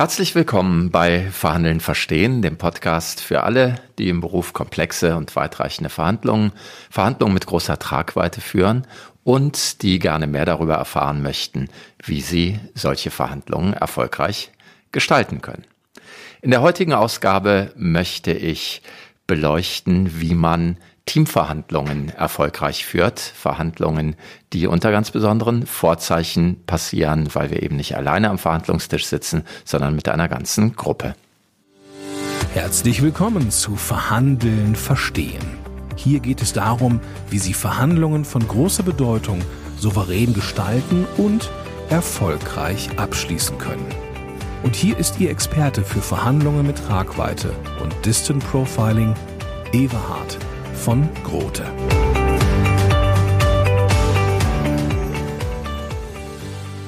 Herzlich willkommen bei Verhandeln Verstehen, dem Podcast für alle, die im Beruf komplexe und weitreichende Verhandlungen, Verhandlungen mit großer Tragweite führen und die gerne mehr darüber erfahren möchten, wie sie solche Verhandlungen erfolgreich gestalten können. In der heutigen Ausgabe möchte ich beleuchten, wie man Teamverhandlungen erfolgreich führt. Verhandlungen, die unter ganz besonderen Vorzeichen passieren, weil wir eben nicht alleine am Verhandlungstisch sitzen, sondern mit einer ganzen Gruppe. Herzlich willkommen zu Verhandeln verstehen. Hier geht es darum, wie Sie Verhandlungen von großer Bedeutung souverän gestalten und erfolgreich abschließen können. Und hier ist Ihr Experte für Verhandlungen mit Tragweite und Distant Profiling, Everhard von Grote.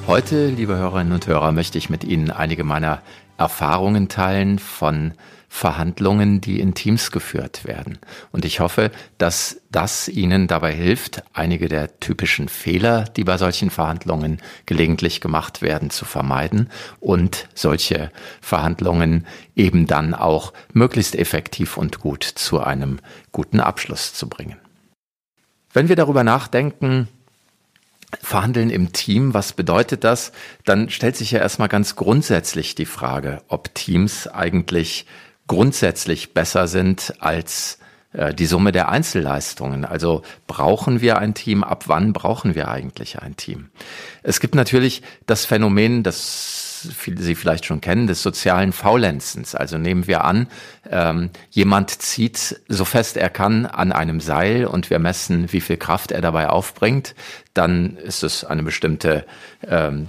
Heute, liebe Hörerinnen und Hörer, möchte ich mit Ihnen einige meiner Erfahrungen teilen von Verhandlungen, die in Teams geführt werden. Und ich hoffe, dass das Ihnen dabei hilft, einige der typischen Fehler, die bei solchen Verhandlungen gelegentlich gemacht werden, zu vermeiden und solche Verhandlungen eben dann auch möglichst effektiv und gut zu einem guten Abschluss zu bringen. Wenn wir darüber nachdenken, Verhandeln im Team, was bedeutet das? Dann stellt sich ja erstmal ganz grundsätzlich die Frage, ob Teams eigentlich grundsätzlich besser sind als äh, die Summe der Einzelleistungen. Also brauchen wir ein Team? Ab wann brauchen wir eigentlich ein Team? Es gibt natürlich das Phänomen, das Sie vielleicht schon kennen, des sozialen Faulenzens. Also nehmen wir an, ähm, jemand zieht so fest er kann an einem Seil und wir messen, wie viel Kraft er dabei aufbringt. Dann ist es eine bestimmte ähm,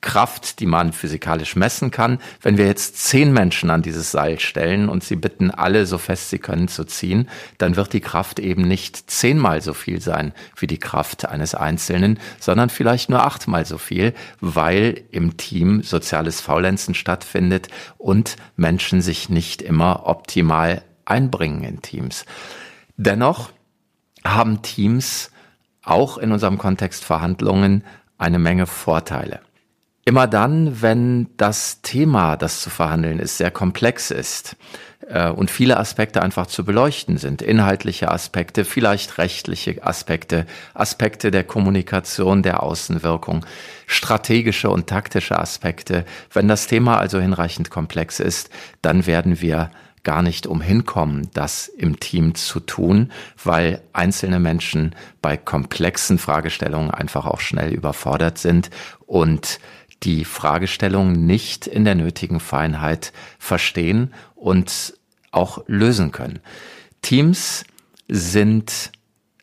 Kraft, die man physikalisch messen kann. Wenn wir jetzt zehn Menschen an dieses Seil stellen und sie bitten, alle so fest sie können zu ziehen, dann wird die Kraft eben nicht zehnmal so viel sein wie die Kraft eines Einzelnen, sondern vielleicht nur achtmal so viel, weil im Team soziales Faulenzen stattfindet und Menschen sich nicht immer optimal einbringen in Teams. Dennoch haben Teams auch in unserem Kontext Verhandlungen eine Menge Vorteile. Immer dann, wenn das Thema, das zu verhandeln ist, sehr komplex ist äh, und viele Aspekte einfach zu beleuchten sind, inhaltliche Aspekte, vielleicht rechtliche Aspekte, Aspekte der Kommunikation, der Außenwirkung, strategische und taktische Aspekte. Wenn das Thema also hinreichend komplex ist, dann werden wir gar nicht umhin kommen, das im Team zu tun, weil einzelne Menschen bei komplexen Fragestellungen einfach auch schnell überfordert sind und die Fragestellung nicht in der nötigen Feinheit verstehen und auch lösen können. Teams sind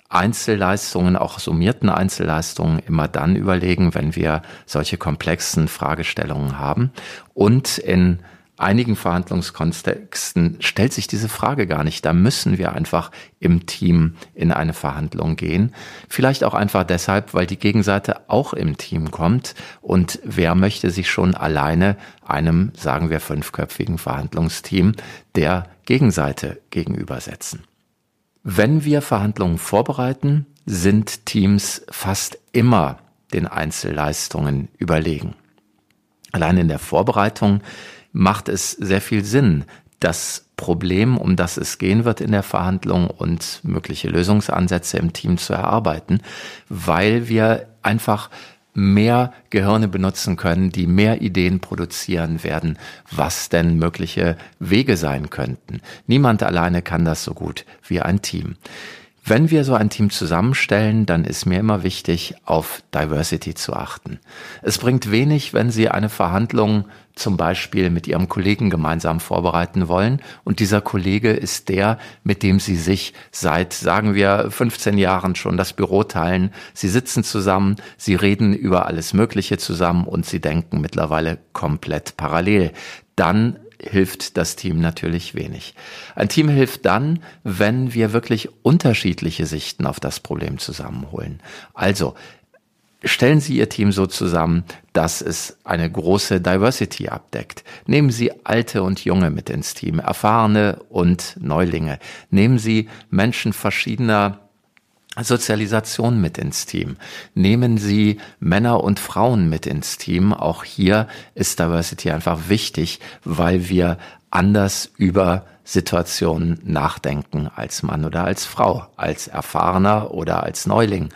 Einzelleistungen, auch summierten Einzelleistungen immer dann überlegen, wenn wir solche komplexen Fragestellungen haben und in einigen Verhandlungskontexten stellt sich diese Frage gar nicht. Da müssen wir einfach im Team in eine Verhandlung gehen. Vielleicht auch einfach deshalb, weil die Gegenseite auch im Team kommt. Und wer möchte sich schon alleine einem, sagen wir, fünfköpfigen Verhandlungsteam der Gegenseite gegenübersetzen? Wenn wir Verhandlungen vorbereiten, sind Teams fast immer den Einzelleistungen überlegen. Allein in der Vorbereitung macht es sehr viel Sinn, das Problem, um das es gehen wird in der Verhandlung und mögliche Lösungsansätze im Team zu erarbeiten, weil wir einfach mehr Gehirne benutzen können, die mehr Ideen produzieren werden, was denn mögliche Wege sein könnten. Niemand alleine kann das so gut wie ein Team. Wenn wir so ein Team zusammenstellen, dann ist mir immer wichtig, auf Diversity zu achten. Es bringt wenig, wenn Sie eine Verhandlung zum Beispiel mit Ihrem Kollegen gemeinsam vorbereiten wollen und dieser Kollege ist der, mit dem Sie sich seit, sagen wir, 15 Jahren schon das Büro teilen. Sie sitzen zusammen, Sie reden über alles Mögliche zusammen und Sie denken mittlerweile komplett parallel. Dann hilft das Team natürlich wenig. Ein Team hilft dann, wenn wir wirklich unterschiedliche Sichten auf das Problem zusammenholen. Also, Stellen Sie Ihr Team so zusammen, dass es eine große Diversity abdeckt. Nehmen Sie Alte und Junge mit ins Team, Erfahrene und Neulinge. Nehmen Sie Menschen verschiedener Sozialisation mit ins Team. Nehmen Sie Männer und Frauen mit ins Team. Auch hier ist Diversity einfach wichtig, weil wir anders über Situationen nachdenken als Mann oder als Frau, als Erfahrener oder als Neuling.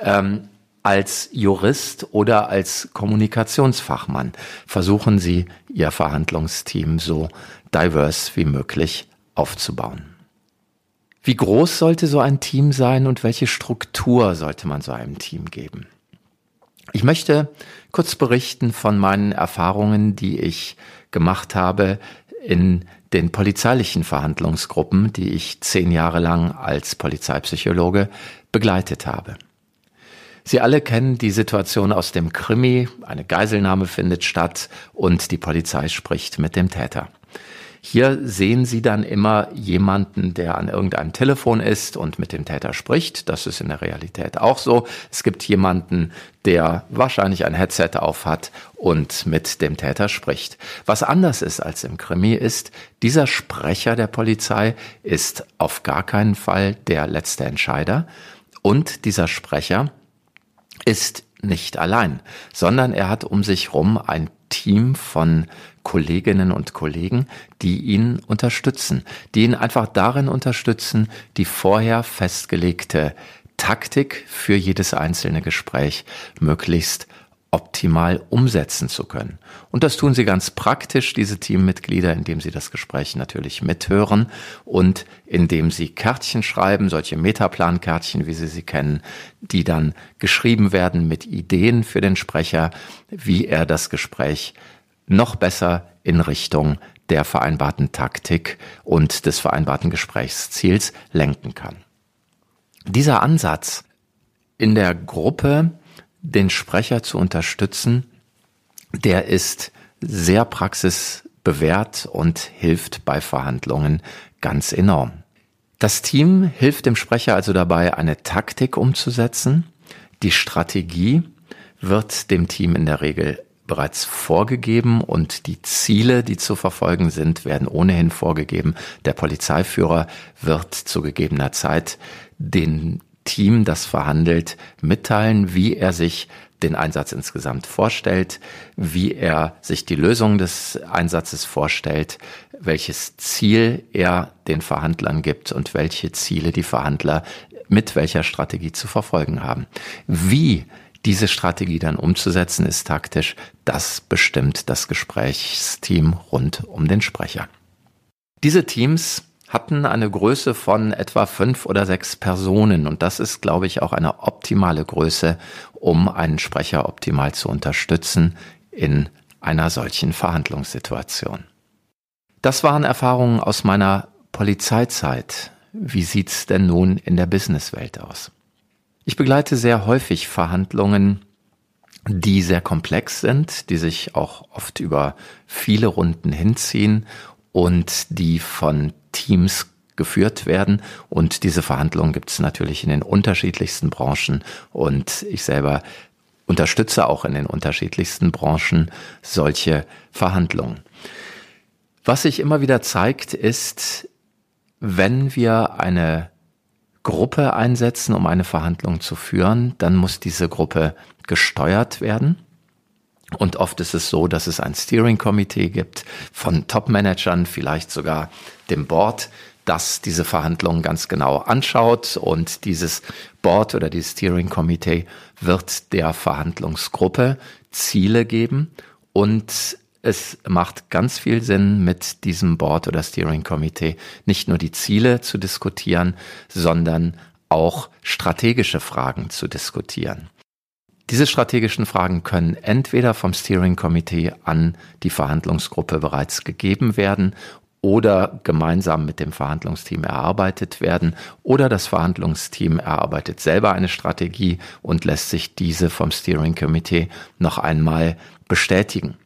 Ähm, als Jurist oder als Kommunikationsfachmann versuchen Sie, Ihr Verhandlungsteam so divers wie möglich aufzubauen. Wie groß sollte so ein Team sein und welche Struktur sollte man so einem Team geben? Ich möchte kurz berichten von meinen Erfahrungen, die ich gemacht habe in den polizeilichen Verhandlungsgruppen, die ich zehn Jahre lang als Polizeipsychologe begleitet habe. Sie alle kennen die Situation aus dem Krimi. Eine Geiselnahme findet statt und die Polizei spricht mit dem Täter. Hier sehen Sie dann immer jemanden, der an irgendeinem Telefon ist und mit dem Täter spricht. Das ist in der Realität auch so. Es gibt jemanden, der wahrscheinlich ein Headset auf hat und mit dem Täter spricht. Was anders ist als im Krimi ist, dieser Sprecher der Polizei ist auf gar keinen Fall der letzte Entscheider und dieser Sprecher ist nicht allein, sondern er hat um sich rum ein Team von Kolleginnen und Kollegen, die ihn unterstützen, die ihn einfach darin unterstützen, die vorher festgelegte Taktik für jedes einzelne Gespräch möglichst optimal umsetzen zu können. Und das tun sie ganz praktisch, diese Teammitglieder, indem sie das Gespräch natürlich mithören und indem sie Kärtchen schreiben, solche Metaplankärtchen, wie Sie sie kennen, die dann geschrieben werden mit Ideen für den Sprecher, wie er das Gespräch noch besser in Richtung der vereinbarten Taktik und des vereinbarten Gesprächsziels lenken kann. Dieser Ansatz in der Gruppe, den Sprecher zu unterstützen, der ist sehr praxisbewährt und hilft bei Verhandlungen ganz enorm. Das Team hilft dem Sprecher also dabei, eine Taktik umzusetzen. Die Strategie wird dem Team in der Regel bereits vorgegeben und die Ziele, die zu verfolgen sind, werden ohnehin vorgegeben. Der Polizeiführer wird zu gegebener Zeit den Team, das verhandelt, mitteilen, wie er sich den Einsatz insgesamt vorstellt, wie er sich die Lösung des Einsatzes vorstellt, welches Ziel er den Verhandlern gibt und welche Ziele die Verhandler mit welcher Strategie zu verfolgen haben. Wie diese Strategie dann umzusetzen ist taktisch, das bestimmt das Gesprächsteam rund um den Sprecher. Diese Teams hatten eine Größe von etwa fünf oder sechs Personen und das ist, glaube ich, auch eine optimale Größe, um einen Sprecher optimal zu unterstützen in einer solchen Verhandlungssituation. Das waren Erfahrungen aus meiner Polizeizeit. Wie sieht's denn nun in der Businesswelt aus? Ich begleite sehr häufig Verhandlungen, die sehr komplex sind, die sich auch oft über viele Runden hinziehen und die von Teams geführt werden. Und diese Verhandlungen gibt es natürlich in den unterschiedlichsten Branchen. Und ich selber unterstütze auch in den unterschiedlichsten Branchen solche Verhandlungen. Was sich immer wieder zeigt, ist, wenn wir eine Gruppe einsetzen, um eine Verhandlung zu führen, dann muss diese Gruppe gesteuert werden. Und oft ist es so, dass es ein Steering Committee gibt von Top-Managern, vielleicht sogar dem Board, das diese Verhandlungen ganz genau anschaut. Und dieses Board oder dieses Steering Committee wird der Verhandlungsgruppe Ziele geben und es macht ganz viel Sinn, mit diesem Board oder Steering Committee nicht nur die Ziele zu diskutieren, sondern auch strategische Fragen zu diskutieren. Diese strategischen Fragen können entweder vom Steering Committee an die Verhandlungsgruppe bereits gegeben werden oder gemeinsam mit dem Verhandlungsteam erarbeitet werden oder das Verhandlungsteam erarbeitet selber eine Strategie und lässt sich diese vom Steering Committee noch einmal bestätigen.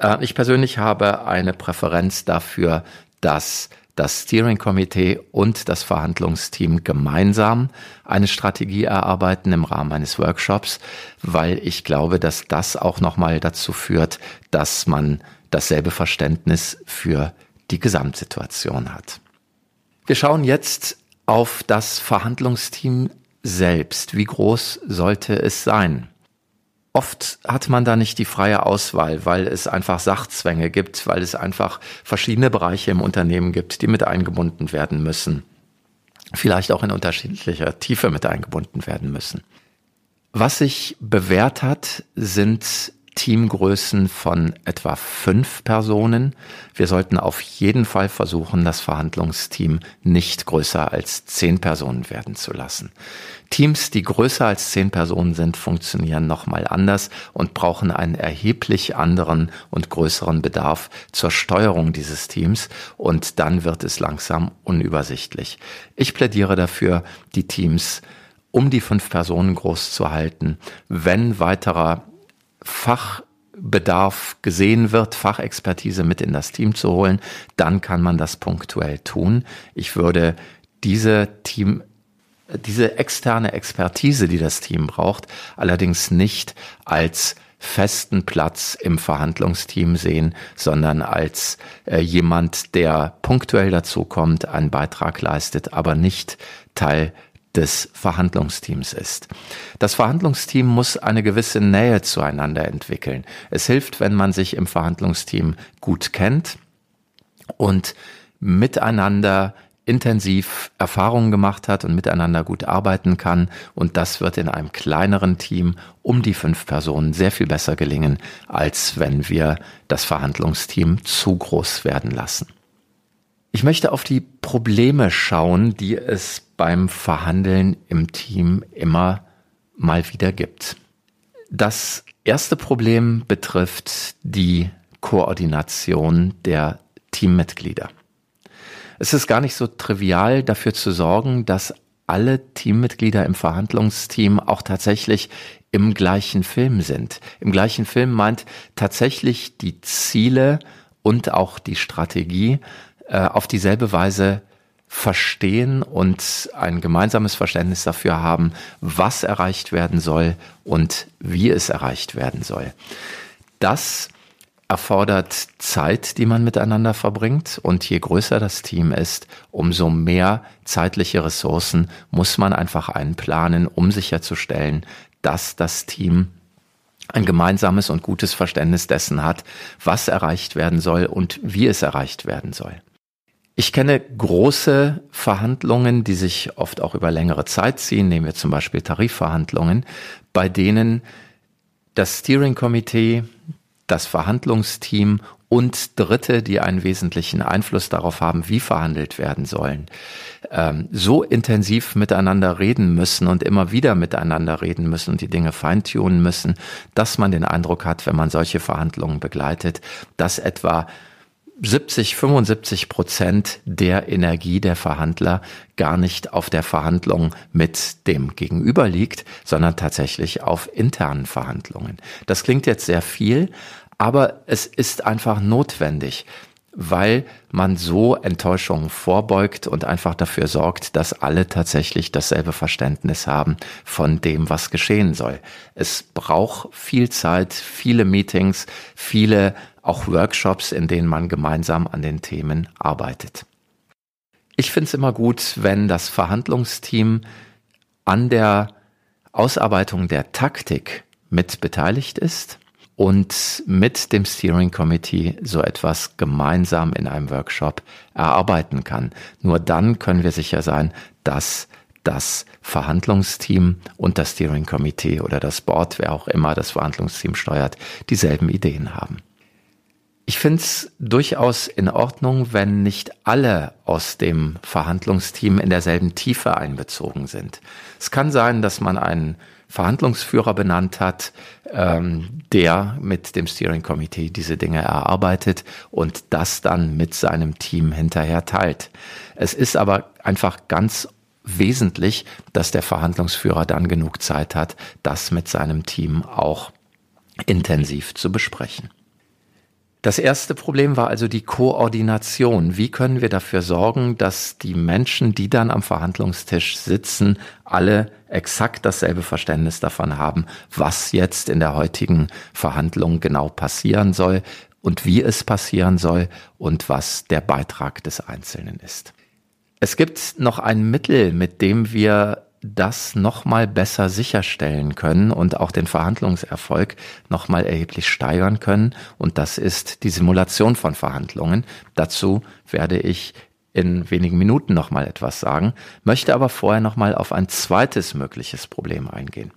Äh, ich persönlich habe eine Präferenz dafür, dass das Steering Committee und das Verhandlungsteam gemeinsam eine Strategie erarbeiten im Rahmen eines Workshops, weil ich glaube, dass das auch nochmal dazu führt, dass man dasselbe Verständnis für die Gesamtsituation hat. Wir schauen jetzt auf das Verhandlungsteam selbst. Wie groß sollte es sein? Oft hat man da nicht die freie Auswahl, weil es einfach Sachzwänge gibt, weil es einfach verschiedene Bereiche im Unternehmen gibt, die mit eingebunden werden müssen. Vielleicht auch in unterschiedlicher Tiefe mit eingebunden werden müssen. Was sich bewährt hat, sind Teamgrößen von etwa fünf Personen. Wir sollten auf jeden Fall versuchen, das Verhandlungsteam nicht größer als zehn Personen werden zu lassen. Teams, die größer als zehn Personen sind, funktionieren nochmal anders und brauchen einen erheblich anderen und größeren Bedarf zur Steuerung dieses Teams und dann wird es langsam unübersichtlich. Ich plädiere dafür, die Teams um die fünf Personen groß zu halten. Wenn weiterer Fachbedarf gesehen wird, Fachexpertise mit in das Team zu holen, dann kann man das punktuell tun. Ich würde diese Team diese externe Expertise, die das Team braucht, allerdings nicht als festen Platz im Verhandlungsteam sehen, sondern als äh, jemand, der punktuell dazu kommt, einen Beitrag leistet, aber nicht Teil des Verhandlungsteams ist. Das Verhandlungsteam muss eine gewisse Nähe zueinander entwickeln. Es hilft, wenn man sich im Verhandlungsteam gut kennt und miteinander intensiv Erfahrungen gemacht hat und miteinander gut arbeiten kann. Und das wird in einem kleineren Team um die fünf Personen sehr viel besser gelingen, als wenn wir das Verhandlungsteam zu groß werden lassen. Ich möchte auf die Probleme schauen, die es beim Verhandeln im Team immer mal wieder gibt. Das erste Problem betrifft die Koordination der Teammitglieder. Es ist gar nicht so trivial dafür zu sorgen, dass alle Teammitglieder im Verhandlungsteam auch tatsächlich im gleichen Film sind. Im gleichen Film meint tatsächlich die Ziele und auch die Strategie auf dieselbe Weise verstehen und ein gemeinsames Verständnis dafür haben, was erreicht werden soll und wie es erreicht werden soll. Das erfordert Zeit, die man miteinander verbringt. Und je größer das Team ist, umso mehr zeitliche Ressourcen muss man einfach einplanen, um sicherzustellen, dass das Team ein gemeinsames und gutes Verständnis dessen hat, was erreicht werden soll und wie es erreicht werden soll. Ich kenne große Verhandlungen, die sich oft auch über längere Zeit ziehen. Nehmen wir zum Beispiel Tarifverhandlungen, bei denen das Steering Committee, das Verhandlungsteam und Dritte, die einen wesentlichen Einfluss darauf haben, wie verhandelt werden sollen, ähm, so intensiv miteinander reden müssen und immer wieder miteinander reden müssen und die Dinge feintunen müssen, dass man den Eindruck hat, wenn man solche Verhandlungen begleitet, dass etwa 70, 75 Prozent der Energie der Verhandler gar nicht auf der Verhandlung mit dem Gegenüber liegt, sondern tatsächlich auf internen Verhandlungen. Das klingt jetzt sehr viel, aber es ist einfach notwendig, weil man so Enttäuschungen vorbeugt und einfach dafür sorgt, dass alle tatsächlich dasselbe Verständnis haben von dem, was geschehen soll. Es braucht viel Zeit, viele Meetings, viele auch Workshops, in denen man gemeinsam an den Themen arbeitet. Ich finde es immer gut, wenn das Verhandlungsteam an der Ausarbeitung der Taktik mit beteiligt ist und mit dem Steering Committee so etwas gemeinsam in einem Workshop erarbeiten kann. Nur dann können wir sicher sein, dass das Verhandlungsteam und das Steering Committee oder das Board, wer auch immer das Verhandlungsteam steuert, dieselben Ideen haben. Ich finde es durchaus in Ordnung, wenn nicht alle aus dem Verhandlungsteam in derselben Tiefe einbezogen sind. Es kann sein, dass man einen Verhandlungsführer benannt hat, ähm, der mit dem Steering Committee diese Dinge erarbeitet und das dann mit seinem Team hinterher teilt. Es ist aber einfach ganz wesentlich, dass der Verhandlungsführer dann genug Zeit hat, das mit seinem Team auch intensiv zu besprechen. Das erste Problem war also die Koordination. Wie können wir dafür sorgen, dass die Menschen, die dann am Verhandlungstisch sitzen, alle exakt dasselbe Verständnis davon haben, was jetzt in der heutigen Verhandlung genau passieren soll und wie es passieren soll und was der Beitrag des Einzelnen ist. Es gibt noch ein Mittel, mit dem wir das nochmal besser sicherstellen können und auch den Verhandlungserfolg nochmal erheblich steigern können. Und das ist die Simulation von Verhandlungen. Dazu werde ich in wenigen Minuten nochmal etwas sagen, möchte aber vorher nochmal auf ein zweites mögliches Problem eingehen.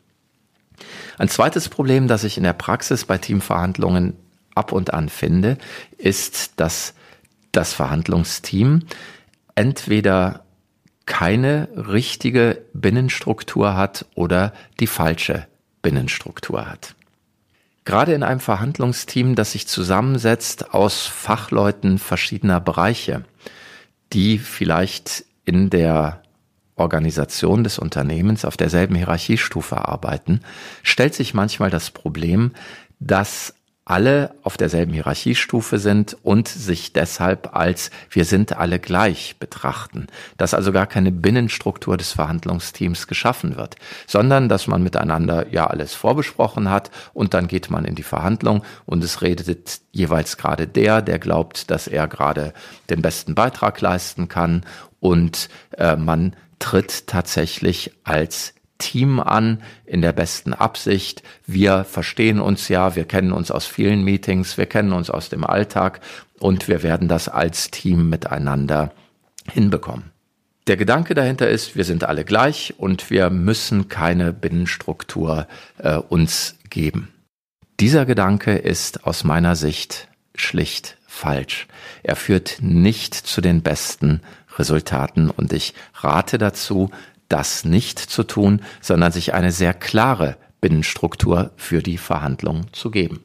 Ein zweites Problem, das ich in der Praxis bei Teamverhandlungen ab und an finde, ist, dass das Verhandlungsteam entweder keine richtige Binnenstruktur hat oder die falsche Binnenstruktur hat. Gerade in einem Verhandlungsteam, das sich zusammensetzt aus Fachleuten verschiedener Bereiche, die vielleicht in der Organisation des Unternehmens auf derselben Hierarchiestufe arbeiten, stellt sich manchmal das Problem, dass alle auf derselben Hierarchiestufe sind und sich deshalb als wir sind alle gleich betrachten, dass also gar keine Binnenstruktur des Verhandlungsteams geschaffen wird, sondern dass man miteinander ja alles vorbesprochen hat und dann geht man in die Verhandlung und es redet jeweils gerade der, der glaubt, dass er gerade den besten Beitrag leisten kann und äh, man tritt tatsächlich als Team an, in der besten Absicht. Wir verstehen uns ja, wir kennen uns aus vielen Meetings, wir kennen uns aus dem Alltag und wir werden das als Team miteinander hinbekommen. Der Gedanke dahinter ist, wir sind alle gleich und wir müssen keine Binnenstruktur äh, uns geben. Dieser Gedanke ist aus meiner Sicht schlicht falsch. Er führt nicht zu den besten Resultaten und ich rate dazu, das nicht zu tun, sondern sich eine sehr klare Binnenstruktur für die Verhandlungen zu geben.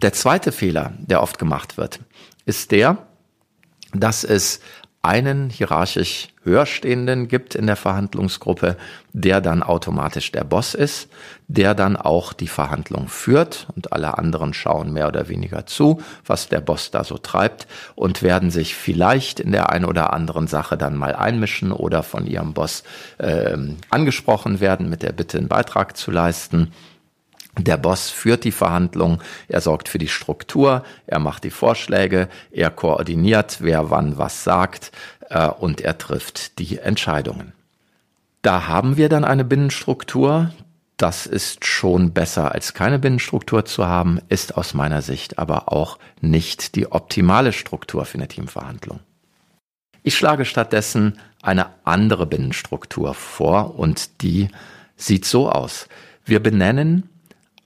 Der zweite Fehler, der oft gemacht wird, ist der, dass es einen hierarchisch Höherstehenden gibt in der Verhandlungsgruppe, der dann automatisch der Boss ist, der dann auch die Verhandlung führt und alle anderen schauen mehr oder weniger zu, was der Boss da so treibt und werden sich vielleicht in der einen oder anderen Sache dann mal einmischen oder von ihrem Boss äh, angesprochen werden mit der Bitte, einen Beitrag zu leisten. Der Boss führt die Verhandlung, er sorgt für die Struktur, er macht die Vorschläge, er koordiniert, wer wann was sagt äh, und er trifft die Entscheidungen. Da haben wir dann eine Binnenstruktur. Das ist schon besser als keine Binnenstruktur zu haben, ist aus meiner Sicht aber auch nicht die optimale Struktur für eine Teamverhandlung. Ich schlage stattdessen eine andere Binnenstruktur vor und die sieht so aus. Wir benennen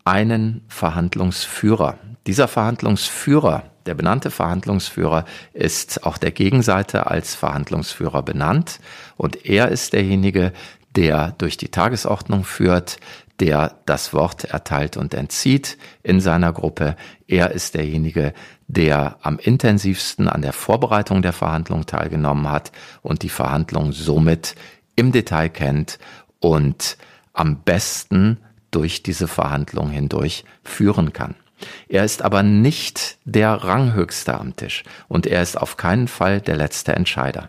einen Verhandlungsführer. Dieser Verhandlungsführer, der benannte Verhandlungsführer, ist auch der Gegenseite als Verhandlungsführer benannt und er ist derjenige, der durch die Tagesordnung führt, der das Wort erteilt und entzieht in seiner Gruppe. Er ist derjenige, der am intensivsten an der Vorbereitung der Verhandlung teilgenommen hat und die Verhandlung somit im Detail kennt und am besten durch diese Verhandlung hindurch führen kann. Er ist aber nicht der Ranghöchste am Tisch und er ist auf keinen Fall der letzte Entscheider.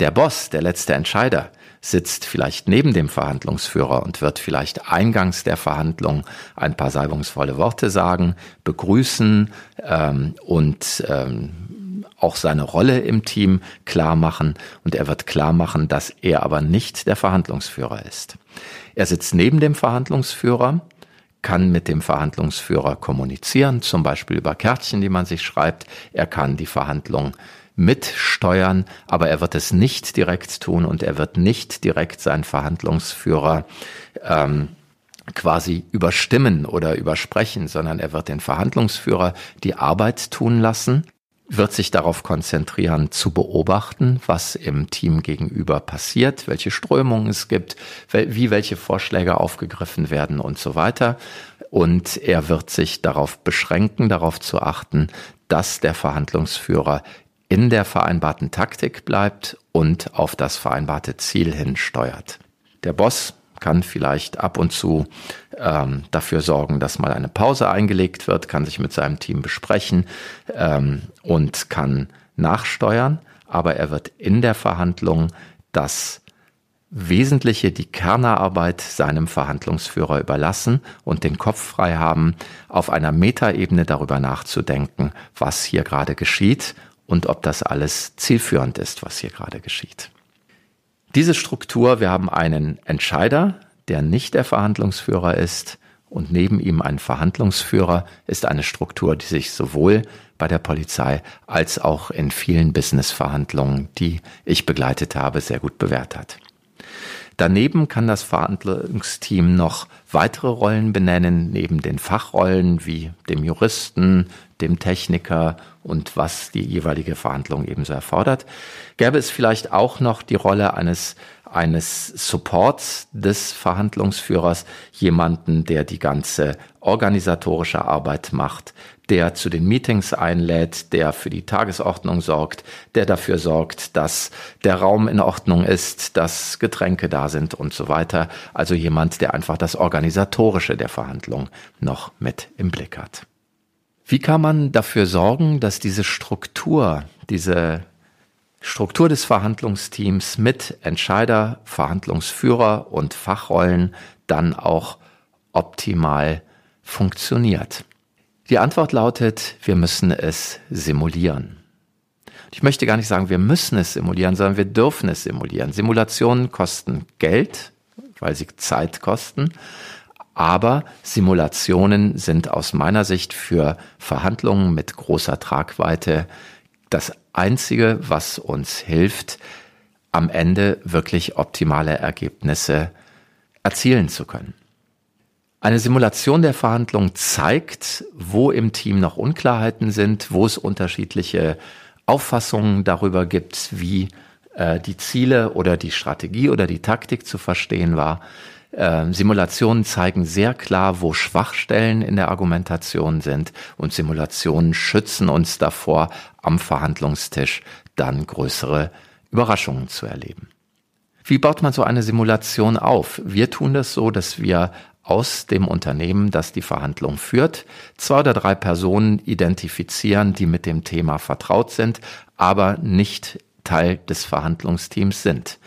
Der Boss, der letzte Entscheider, sitzt vielleicht neben dem Verhandlungsführer und wird vielleicht eingangs der Verhandlung ein paar salbungsvolle Worte sagen, begrüßen ähm, und ähm, auch seine Rolle im Team klar machen und er wird klar machen, dass er aber nicht der Verhandlungsführer ist. Er sitzt neben dem Verhandlungsführer, kann mit dem Verhandlungsführer kommunizieren, zum Beispiel über Kärtchen, die man sich schreibt. Er kann die Verhandlung mitsteuern, aber er wird es nicht direkt tun und er wird nicht direkt seinen Verhandlungsführer ähm, quasi überstimmen oder übersprechen, sondern er wird den Verhandlungsführer die Arbeit tun lassen wird sich darauf konzentrieren, zu beobachten, was im Team gegenüber passiert, welche Strömungen es gibt, wie welche Vorschläge aufgegriffen werden und so weiter. Und er wird sich darauf beschränken, darauf zu achten, dass der Verhandlungsführer in der vereinbarten Taktik bleibt und auf das vereinbarte Ziel hin steuert. Der Boss kann vielleicht ab und zu ähm, dafür sorgen, dass mal eine Pause eingelegt wird, kann sich mit seinem Team besprechen ähm, und kann nachsteuern, aber er wird in der Verhandlung das Wesentliche, die Kernarbeit seinem Verhandlungsführer überlassen und den Kopf frei haben, auf einer Metaebene darüber nachzudenken, was hier gerade geschieht und ob das alles zielführend ist, was hier gerade geschieht. Diese Struktur, wir haben einen Entscheider, der nicht der Verhandlungsführer ist, und neben ihm ein Verhandlungsführer, ist eine Struktur, die sich sowohl bei der Polizei als auch in vielen Businessverhandlungen, die ich begleitet habe, sehr gut bewährt hat. Daneben kann das Verhandlungsteam noch weitere Rollen benennen, neben den Fachrollen wie dem Juristen, dem Techniker und was die jeweilige Verhandlung ebenso erfordert. Gäbe es vielleicht auch noch die Rolle eines eines Supports des Verhandlungsführers jemanden, der die ganze organisatorische Arbeit macht, der zu den Meetings einlädt, der für die Tagesordnung sorgt, der dafür sorgt, dass der Raum in Ordnung ist, dass Getränke da sind und so weiter. Also jemand, der einfach das Organisatorische der Verhandlung noch mit im Blick hat. Wie kann man dafür sorgen, dass diese Struktur, diese Struktur des Verhandlungsteams mit Entscheider, Verhandlungsführer und Fachrollen dann auch optimal funktioniert? Die Antwort lautet, wir müssen es simulieren. Ich möchte gar nicht sagen, wir müssen es simulieren, sondern wir dürfen es simulieren. Simulationen kosten Geld, weil sie Zeit kosten. Aber Simulationen sind aus meiner Sicht für Verhandlungen mit großer Tragweite das Einzige, was uns hilft, am Ende wirklich optimale Ergebnisse erzielen zu können. Eine Simulation der Verhandlung zeigt, wo im Team noch Unklarheiten sind, wo es unterschiedliche Auffassungen darüber gibt, wie äh, die Ziele oder die Strategie oder die Taktik zu verstehen war. Äh, Simulationen zeigen sehr klar, wo Schwachstellen in der Argumentation sind und Simulationen schützen uns davor, am Verhandlungstisch dann größere Überraschungen zu erleben. Wie baut man so eine Simulation auf? Wir tun das so, dass wir aus dem Unternehmen, das die Verhandlung führt, zwei oder drei Personen identifizieren, die mit dem Thema vertraut sind, aber nicht Teil des Verhandlungsteams sind.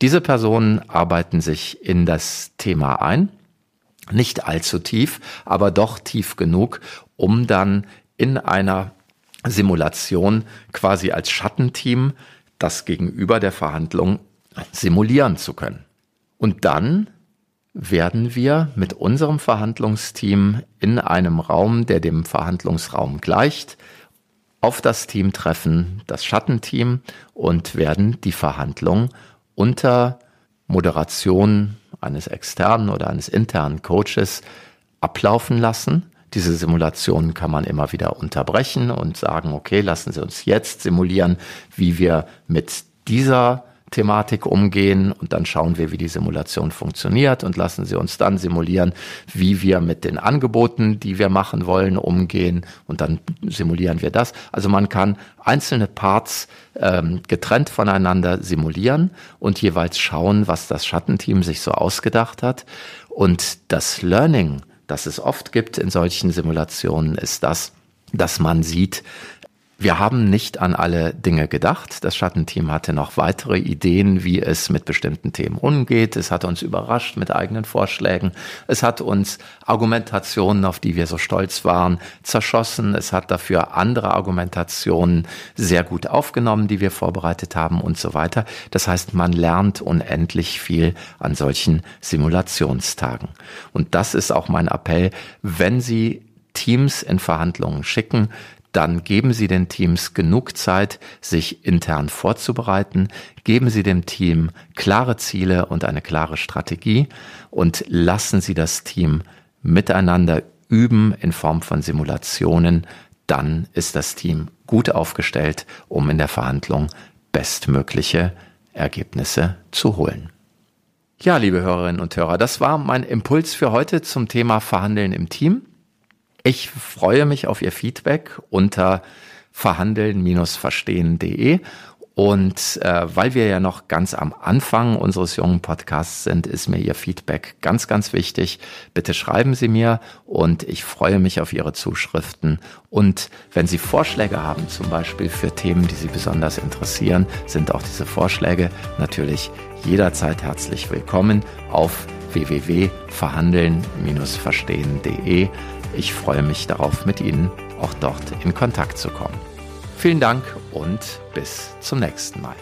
Diese Personen arbeiten sich in das Thema ein, nicht allzu tief, aber doch tief genug, um dann in einer Simulation quasi als Schattenteam das Gegenüber der Verhandlung simulieren zu können. Und dann werden wir mit unserem Verhandlungsteam in einem Raum, der dem Verhandlungsraum gleicht, auf das Team treffen, das Schattenteam, und werden die Verhandlung unter Moderation eines externen oder eines internen Coaches ablaufen lassen. Diese Simulationen kann man immer wieder unterbrechen und sagen, okay, lassen Sie uns jetzt simulieren, wie wir mit dieser Thematik umgehen und dann schauen wir, wie die Simulation funktioniert und lassen Sie uns dann simulieren, wie wir mit den Angeboten, die wir machen wollen, umgehen und dann simulieren wir das. Also man kann einzelne Parts ähm, getrennt voneinander simulieren und jeweils schauen, was das Schattenteam sich so ausgedacht hat. Und das Learning, das es oft gibt in solchen Simulationen, ist das, dass man sieht, wir haben nicht an alle Dinge gedacht. Das Schattenteam hatte noch weitere Ideen, wie es mit bestimmten Themen umgeht. Es hat uns überrascht mit eigenen Vorschlägen. Es hat uns Argumentationen, auf die wir so stolz waren, zerschossen. Es hat dafür andere Argumentationen sehr gut aufgenommen, die wir vorbereitet haben und so weiter. Das heißt, man lernt unendlich viel an solchen Simulationstagen. Und das ist auch mein Appell, wenn Sie Teams in Verhandlungen schicken, dann geben Sie den Teams genug Zeit, sich intern vorzubereiten, geben Sie dem Team klare Ziele und eine klare Strategie und lassen Sie das Team miteinander üben in Form von Simulationen, dann ist das Team gut aufgestellt, um in der Verhandlung bestmögliche Ergebnisse zu holen. Ja, liebe Hörerinnen und Hörer, das war mein Impuls für heute zum Thema Verhandeln im Team. Ich freue mich auf Ihr Feedback unter verhandeln-verstehen.de. Und äh, weil wir ja noch ganz am Anfang unseres jungen Podcasts sind, ist mir Ihr Feedback ganz, ganz wichtig. Bitte schreiben Sie mir und ich freue mich auf Ihre Zuschriften. Und wenn Sie Vorschläge haben, zum Beispiel für Themen, die Sie besonders interessieren, sind auch diese Vorschläge natürlich jederzeit herzlich willkommen auf www.verhandeln-verstehen.de. Ich freue mich darauf, mit Ihnen auch dort in Kontakt zu kommen. Vielen Dank und bis zum nächsten Mal.